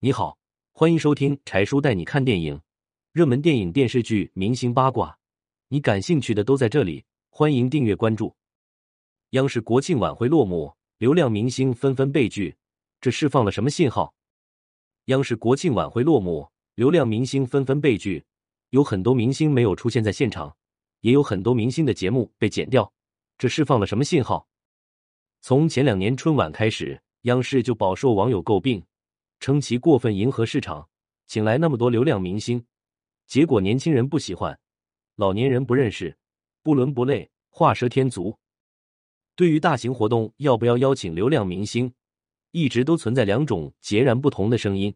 你好，欢迎收听柴叔带你看电影，热门电影、电视剧、明星八卦，你感兴趣的都在这里。欢迎订阅关注。央视国庆晚会落幕，流量明星纷纷被拒，这释放了什么信号？央视国庆晚会落幕，流量明星纷纷被拒，有很多明星没有出现在现场，也有很多明星的节目被剪掉，这释放了什么信号？从前两年春晚开始，央视就饱受网友诟病，称其过分迎合市场，请来那么多流量明星，结果年轻人不喜欢，老年人不认识，不伦不类，画蛇添足。对于大型活动要不要邀请流量明星，一直都存在两种截然不同的声音。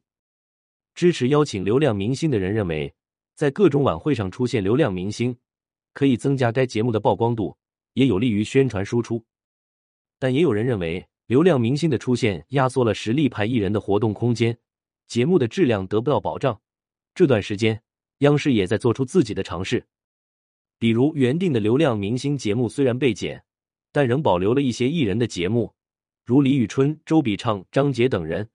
支持邀请流量明星的人认为，在各种晚会上出现流量明星，可以增加该节目的曝光度，也有利于宣传输出。但也有人认为，流量明星的出现压缩了实力派艺人的活动空间，节目的质量得不到保障。这段时间，央视也在做出自己的尝试，比如原定的流量明星节目虽然被减，但仍保留了一些艺人的节目，如李宇春、周笔畅、张杰等人。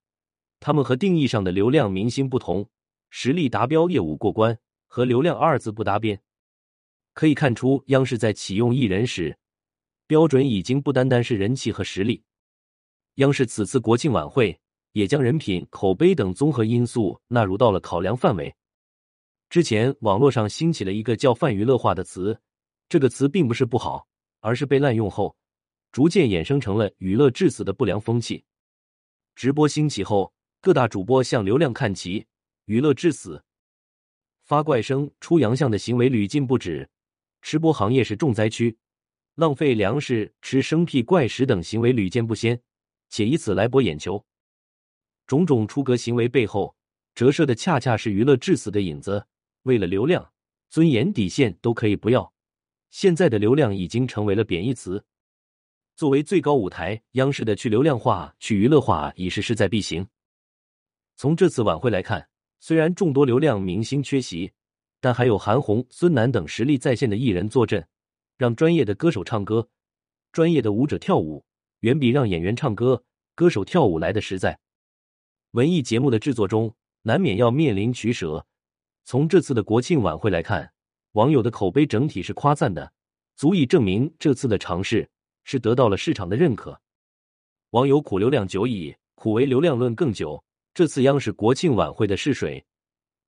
他们和定义上的流量明星不同，实力达标、业务过关，和流量二字不搭边。可以看出，央视在启用艺人时。标准已经不单单是人气和实力，央视此次国庆晚会也将人品、口碑等综合因素纳入到了考量范围。之前网络上兴起了一个叫“泛娱乐化”的词，这个词并不是不好，而是被滥用后，逐渐衍生成了娱乐致死的不良风气。直播兴起后，各大主播向流量看齐，娱乐致死，发怪声、出洋相的行为屡禁不止，吃播行业是重灾区。浪费粮食、吃生僻怪食等行为屡见不鲜，且以此来博眼球。种种出格行为背后，折射的恰恰是娱乐至死的影子。为了流量，尊严底线都可以不要。现在的流量已经成为了贬义词。作为最高舞台，央视的去流量化、去娱乐化已是势在必行。从这次晚会来看，虽然众多流量明星缺席，但还有韩红、孙楠等实力在线的艺人坐镇。让专业的歌手唱歌，专业的舞者跳舞，远比让演员唱歌、歌手跳舞来的实在。文艺节目的制作中，难免要面临取舍。从这次的国庆晚会来看，网友的口碑整体是夸赞的，足以证明这次的尝试是得到了市场的认可。网友苦流量久矣，苦为流量论更久。这次央视国庆晚会的试水，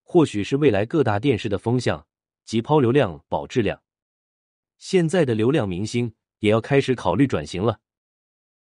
或许是未来各大电视的风向，即抛流量保质量。现在的流量明星也要开始考虑转型了。